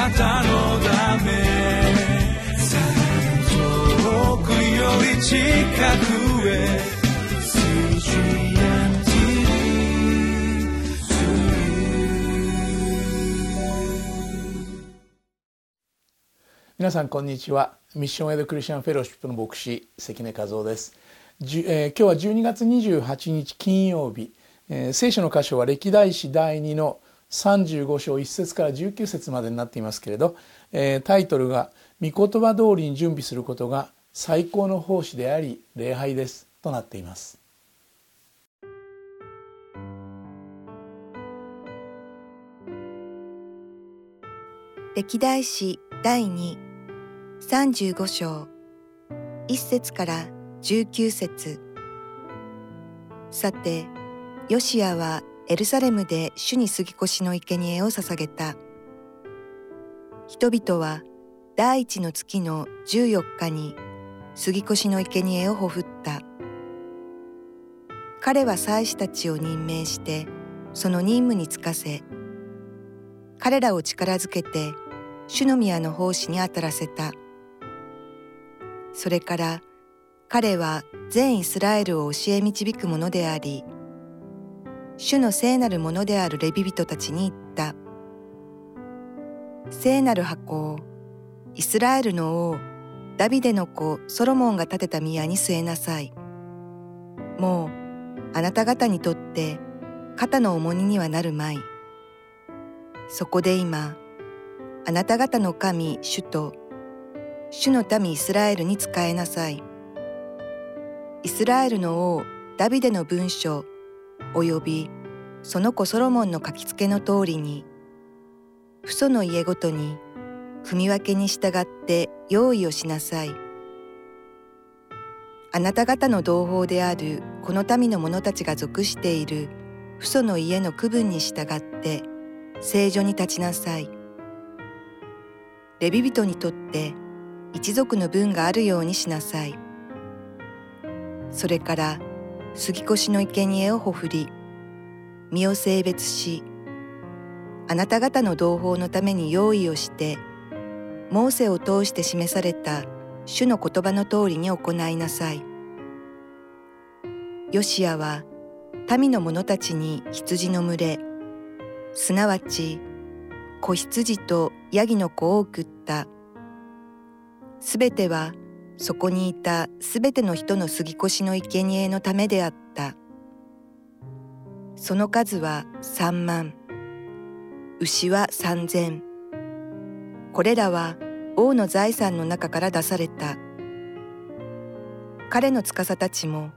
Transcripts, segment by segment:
なたのため遠くより近くへ皆さんこんにちは。ミッションエイドクリスチャンフェローシップの牧師関根和夫です、えー、今日は12月28日金曜日、えー、聖書の箇所は歴代史第2の35章1節から19節までになっていますけれど、えー、タイトルが「御言葉通りに準備することが最高の奉仕であり礼拝です」となっています。歴代史第2 35章1節から19節。さてヨシアはエルサレムで主に杉越の生贄を捧げた人々は第一の月の14日に杉越の生贄をほふった彼は祭司たちを任命してその任務に就かせ彼らを力づけて主の宮の奉仕に当たらせた。それから彼は全イスラエルを教え導くものであり、主の聖なるものであるレビ人たちに言った。聖なる箱をイスラエルの王ダビデの子ソロモンが建てた宮に据えなさい。もうあなた方にとって肩の重荷にはなるまい。そこで今、あなた方の神主と主の民イスラエルに仕えなさい。イスラエルの王ダビデの文書及びその子ソロモンの書きつけの通りに、父祖の家ごとに組分けに従って用意をしなさい。あなた方の同胞であるこの民の者たちが属している父祖の家の区分に従って聖女に立ちなさい。レビ人にとって一族の分があるようにしなさい。それから杉越の生贄をほふり、身を性別し、あなた方の同胞のために用意をして、モーセを通して示された主の言葉の通りに行いなさい。ヨシアは民の者たちに羊の群れ、すなわち子羊とヤギの子を送った。すべてはそこにいたすべての人の杉越の生贄のためであった。その数は三万。牛は三千。これらは王の財産の中から出された。彼の司たちも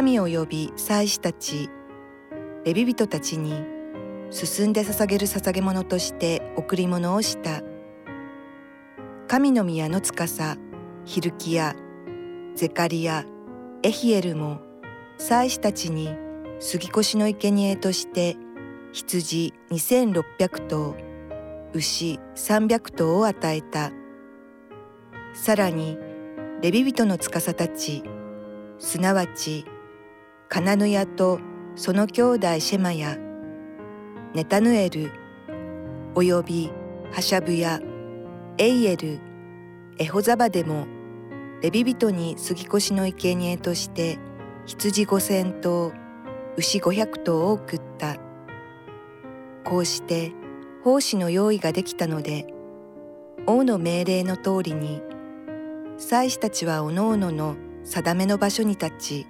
民を呼び祭司たち、レビ人たちに進んで捧げる捧げ物として贈り物をした。神の宮の司ヒルキヤゼカリアエヒエルも祭司たちに杉越の生贄として羊2600頭牛300頭を与えた。さらにレビ人の司たちすなわちカナヌヤとその兄弟シェマヤネタヌエルおよびハシャブヤエイエル、エホザバでも、レビ人に杉越の生贄として羊五千頭、牛五百頭を送った。こうして奉仕の用意ができたので、王の命令の通りに、祭司たちはおのおのの定めの場所に立ち、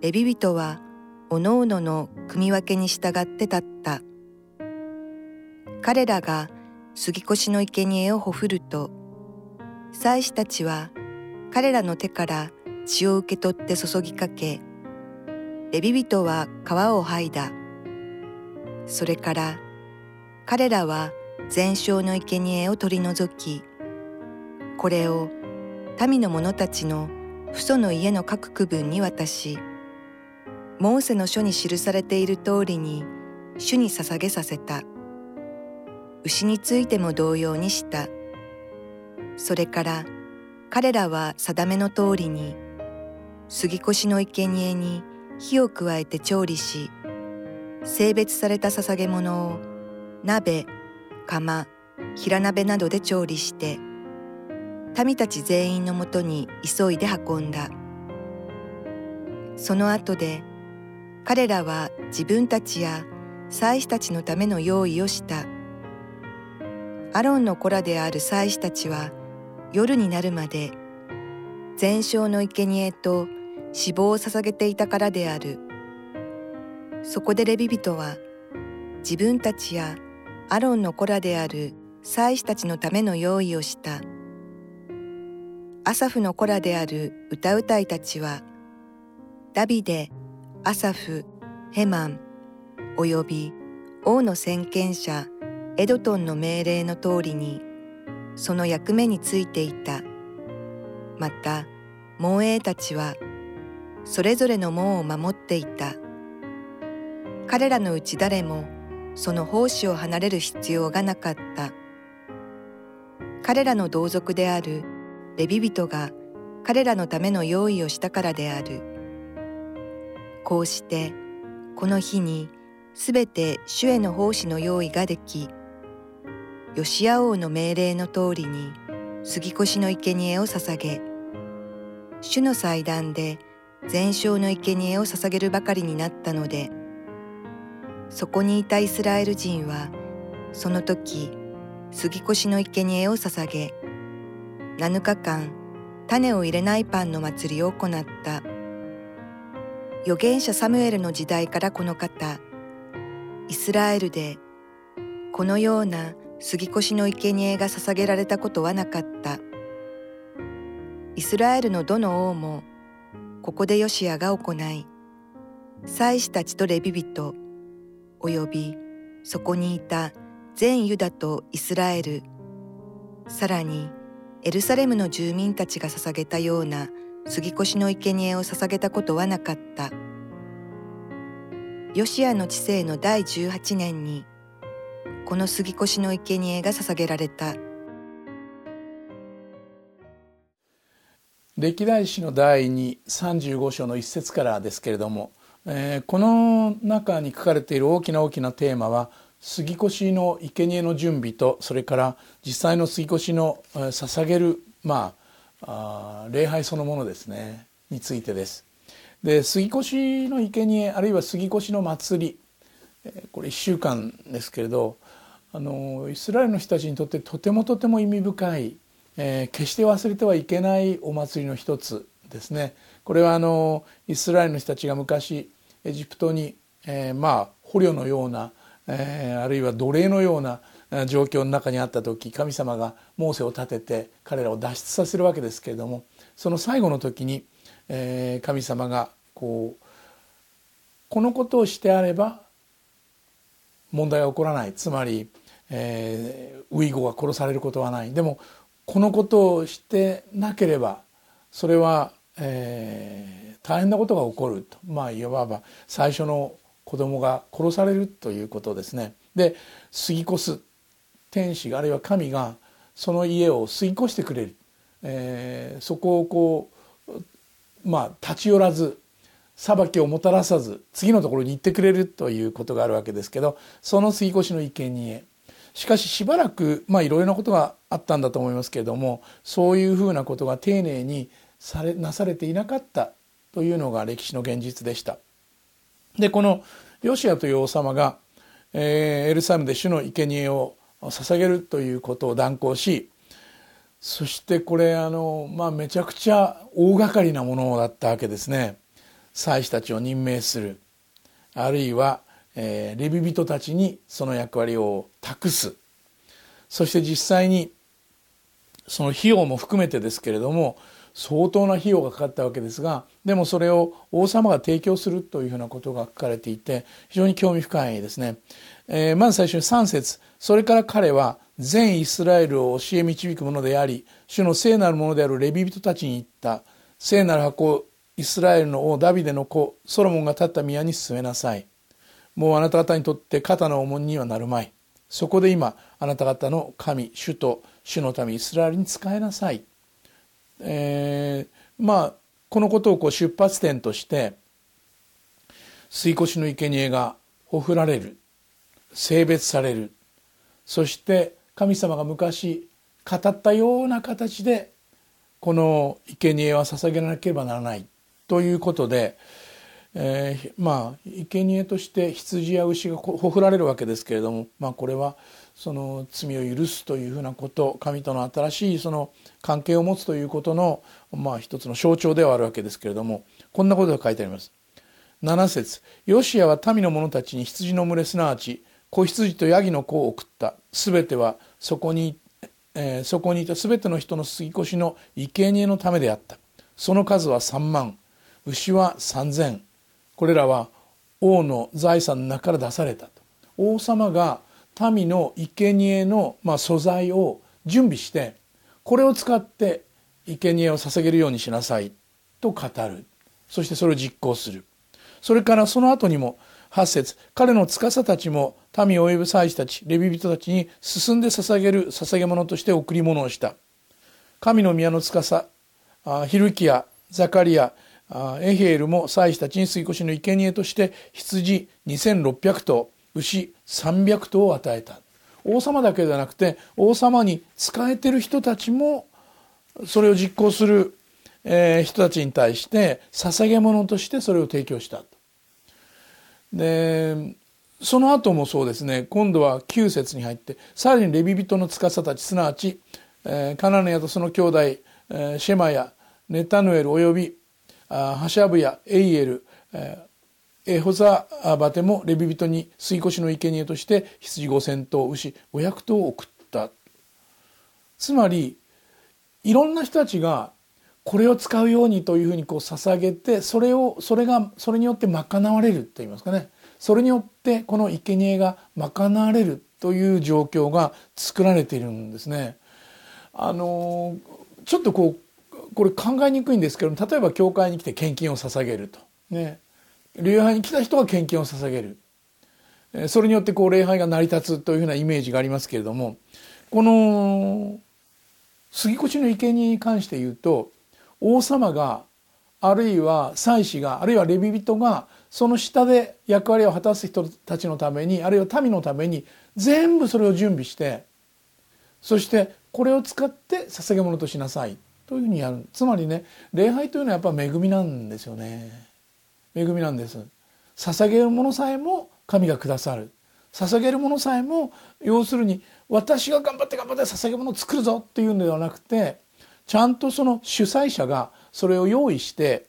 レビ人はおのおのの組分けに従って立った。彼らが杉越の生贄をほふると祭司たちは彼らの手から血を受け取って注ぎかけレビ人は皮を剥いだそれから彼らは全焼の生贄を取り除きこれを民の者たちの父祖の家の各区分に渡しモーセの書に記されている通りに主に捧げさせた。牛についても同様にした。それから彼らは定めの通りに杉越の生贄に火を加えて調理し性別された捧げ物を鍋釜平鍋などで調理して民たち全員のもとに急いで運んだ。その後で彼らは自分たちや祭司たちのための用意をした。アロンの子らである祭司たちは夜になるまで全焼の生贄と死亡を捧げていたからである。そこでレビ人は自分たちやアロンの子らである祭司たちのための用意をした。アサフの子らである歌うたいたちはダビデ、アサフ、ヘマン、および王の先見者エドトンの命令の通りにその役目についていた。また門営たちはそれぞれの門を守っていた。彼らのうち誰もその奉仕を離れる必要がなかった。彼らの同族であるレビ人が彼らのための用意をしたからである。こうしてこの日にすべて主への奉仕の用意ができヨシア王の命令の通りに杉越の生贄を捧げ主の祭壇で全焼の生贄を捧げるばかりになったのでそこにいたイスラエル人はその時杉越の生贄を捧げ7日間種を入れないパンの祭りを行った。預言者サムエルの時代からこの方イスラエルでこのような杉越の生贄が捧げられたことはなかった。イスラエルのどの王もここでヨシアが行い祭司たちとレビ人およびそこにいた全ユダとイスラエルさらにエルサレムの住民たちが捧げたような杉越の生贄を捧げたことはなかった。ヨシアの治世の第18年にこの杉越の生贄が捧げられた歴代史の第235章の一節からですけれども、えー、この中に書かれている大きな大きなテーマは杉越の生贄の準備とそれから実際の杉越の捧げるまああ礼拝そのものですねについてです。で杉越の生贄あるいは杉越の祭りこれ1週間ですけれどあのイスラエルの人たちにとってとてもとても意味深いえー、決して忘れてはいけないお祭りの一つですね。これはあのイスラエルの人たちが昔エジプトに、えー、まあ捕虜のような、えー、あるいは奴隷のような状況の中にあった時神様がモーセを立てて彼らを脱出させるわけですけれどもその最後の時に、えー、神様がこうこのことをしてあれば問題は起こらない。つまり、えー、ウイゴが殺されることはない。でもこのことをしてなければそれは、えー、大変なことが起こると。まあいわば最初の子供が殺されるということですね。で過ぎ越す。天使あるいは神がその家を過ぎ越してくれる、えー、そこをこうまあ立ち寄らず裁きをもたらさず次のところに行ってくれるということがあるわけですけどその過ぎ越しの生贄しかししばらくまあいろいろなことがあったんだと思いますけれどもそういうふうなことが丁寧にされなされていなかったというのが歴史の現実でした。でこのヨシアという王様が、えー、エルサレムで主の生贄を捧げるということを断行しそしてこれあの、まあ、めちゃくちゃ大掛かりなものだったわけですね。祭司たちを任命する。あるいはえー、レビ人たちにその役割を託す。そして実際にその費用も含めてですけれども相当な費用がかかったわけですがでもそれを王様が提供するというふうなことが書かれていて非常に興味深いですね。えー、まず最初に3節。それから彼は全イスラエルを教え導くものであり主の聖なるものであるレビ人たちに言った。聖なる箱イスラエルの王ダビデの子ソロモンが立った宮に進めなさい。もうあなた方にとって肩の重荷にはなるまい。そこで今あなた方の神主と主の民イスラエルに仕えなさい、えー、まあこのことをこう出発点として吸い越しの生贄がほふられる。性別される。そして神様が昔語ったような形でこの生贄は捧げなければならない。ということで、えー、まあ生贄として羊や牛がほふられるわけですけれども、まあ、これはその罪を許すというふうなこと神との新しいその関係を持つということの、まあ、一つの象徴ではあるわけですけれどもこんなことが書いてあります。7節ヨシアは民の者たちに羊の群れすなわち子羊とヤギの子を送った。すべてはそこに、えー、そこにいたすべての人の杉越しの生贄のためであった。その数は3万。牛は3,000これらは王の財産の中から出されたと。王様が民の生贄の、まあ、素材を準備してこれを使って生贄を捧げるようにしなさいと語る。そしてそれを実行する。それからその後にも8節彼の司たちも民及ぶ祭司たちレビ人たちに進んで捧げる捧げ物として贈り物をした。神の宮の司ヒルキアザカリアエヘールも祭司たちに吸い越しの生贄として羊2600頭牛300頭を与えた。王様だけではなくて王様に仕えてる人たちもそれを実行する、え人たちに対して捧げ物としてそれを提供したでその後もそうですね。今度は9節に入ってさらにレビ人の司たちすなわち、え、カナネヤとその兄弟、え、シェマヤネタヌエルおよびハシャブヤエイエル、エホザバテもレビ人に吸い越しの生贄として羊5,000頭牛500頭を送ったつまりいろんな人たちがこれを使うようにというふうにこう捧げてそれをそれがそれによって賄われると言いますかねそれによってこの生贄が賄われるという状況が作られているんですね。あのちょっとこうこれ考えにくいんですけど例えば教会に来て献金を捧げると。ね。礼拝に来た人が献金を捧げる。それによってこう礼拝が成り立つというふうなイメージがありますけれどもこの杉越の生贄に関して言うと王様があるいは祭司があるいはレビ人がその下で役割を果たす人たちのためにあるいは民のために全部それを準備してそしてこれを使って捧げ物としなさい。というふうにやる。つまりね礼拝というのはやっぱ恵みなんですよね。恵みなんです。捧げるものさえも神がくださる。捧げるものさえも要するに私が頑張って頑張って捧げ物を作るぞっていうんではなくてちゃんとその主催者がそれを用意して、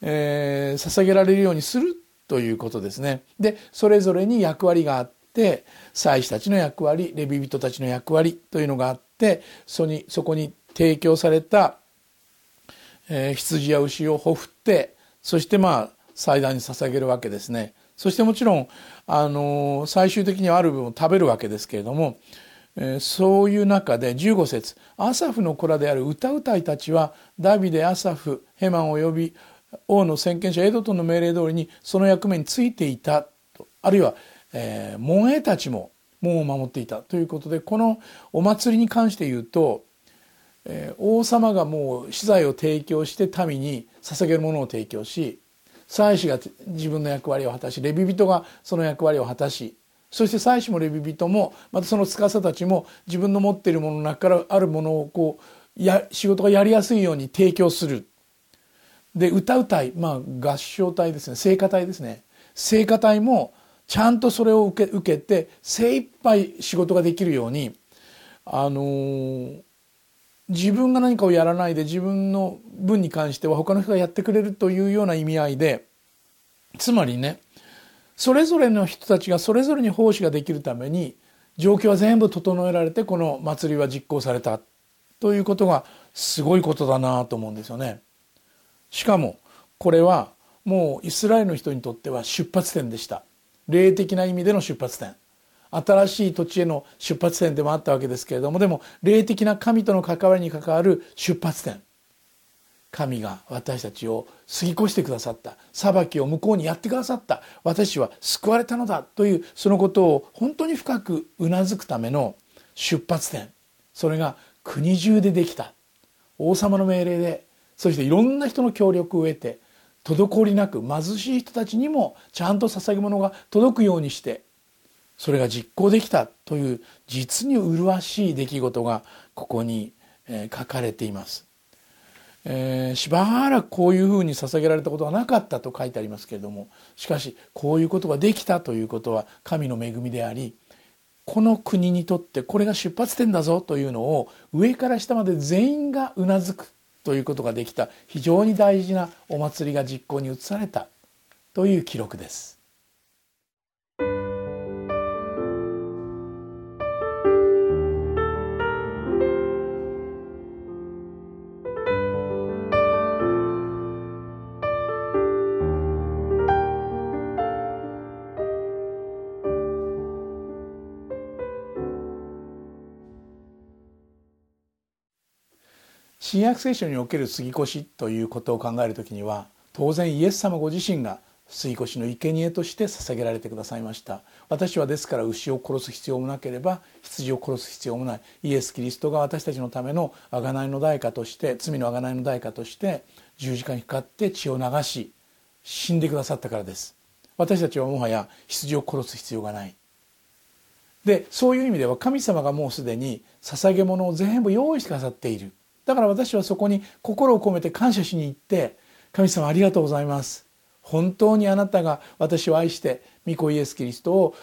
えー、捧げられるようにするということですね。でそれぞれに役割があって祭司たちの役割レビ人たちの役割というのがあってそにそこに提供された、えー、羊や牛をほふってそしてまあ祭壇に捧げるわけですね。そしてもちろん、あのー、最終的にはある分を食べるわけですけれどもえそういう中で15節アサフの子らである歌うたいたちはダビデアサフヘマンを呼び王の先見者エドトンの命令通りにその役目についていたとあるいは、えー、門営たちも門を守っていたということでこのお祭りに関して言うと、えー、王様がもう資材を提供して民に捧げるものを提供し祭司が自分の役割を果たしレビ人がその役割を果たしそして祭司もレビ人もまたその司たちも自分の持っているものの中からあるものをこうや仕事がやりやすいように提供する。で歌う隊まあ合唱隊ですね聖歌隊ですね聖歌隊もちゃんとそれを受け受けて精一杯仕事ができるようにあのー、自分が何かをやらないで自分の分に関しては他の人がやってくれるというような意味合いでつまりねそれぞれの人たちがそれぞれに奉仕ができるために状況は全部整えられてこの祭りは実行されたということがすごいことだなと思うんですよね。しかもこれはもうイスラエルの人にとっては出発点でした。霊的な意味での出発点。新しい土地への出発点でもあったわけですけれどもでも霊的な神との関わりに関わる出発点。神が私たちを過ぎ越してくださった。裁きを向こうにやってくださった。私は救われたのだというそのことを本当に深くうなずくための出発点。それが国中でできた。王様の命令でそしていろんな人の協力を得て滞りなく貧しい人たちにもちゃんと捧げ物が届くようにしてそれが実行できたという実に麗しい出来事がここに書かれています。えー、しばらくこういうふうに捧げられたことがなかったと書いてありますけれどもしかしこういうことができたということは神の恵みでありこの国にとってこれが出発点だぞというのを上から下まで全員がうなずくということができた非常に大事なお祭りが実行に移されたという記録です。新約聖書における杉越ということを考える時には当然イエス様ご自身が杉越の生贄として捧げられてくださいました。私はですから牛を殺す必要もなければ羊を殺す必要もない。イエス・キリストが私たちのための贖いの代価として罪の贖いの代価として十字架にかかって血を流し死んでくださったからです。私たちはもはや羊を殺す必要がない。でそういう意味では神様がもうすでに捧げ物を全部用意してくださっている。だから私はそこに心を込めて感謝しに行って神様ありがとうございます本当にあなたが私を愛して御子イエス・キリストを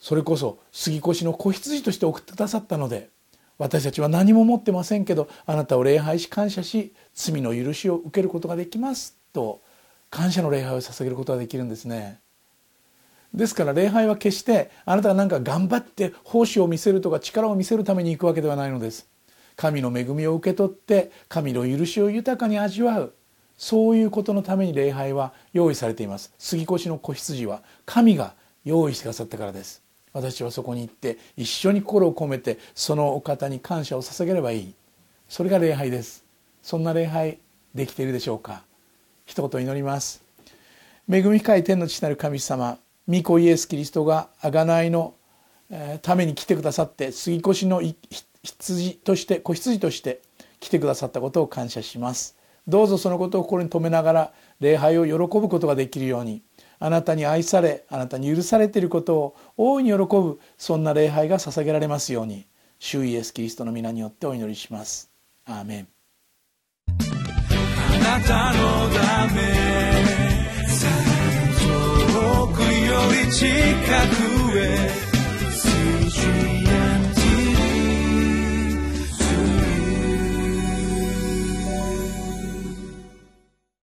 それこそ杉越の子羊として送ってくださったので私たちは何も持ってませんけどあなたを礼拝し感謝し罪の許しを受けることができますと感謝の礼拝を捧げることができるんですね。ですから礼拝は決してあなたが何か頑張って奉仕を見せるとか力を見せるために行くわけではないのです。神の恵みを受け取って神の許しを豊かに味わう。そういうことのために礼拝は用意されています。杉越の子羊は神が用意してくださったからです。私はそこに行って一緒に心を込めてそのお方に感謝を捧げればいい。それが礼拝です。そんな礼拝できているでしょうか。一言祈ります。恵み深い天の父なる神様御子イエス・キリストが贖いのために来てくださって杉越の羊として子羊として来てくださったことを感謝します。どうぞそのことを心に留めながら礼拝を喜ぶことができるようにあなたに愛されあなたに許されていることを大いに喜ぶそんな礼拝が捧げられますように主イエスキリストの皆によってお祈りします。アーメン。あなたのため遠くより近くへ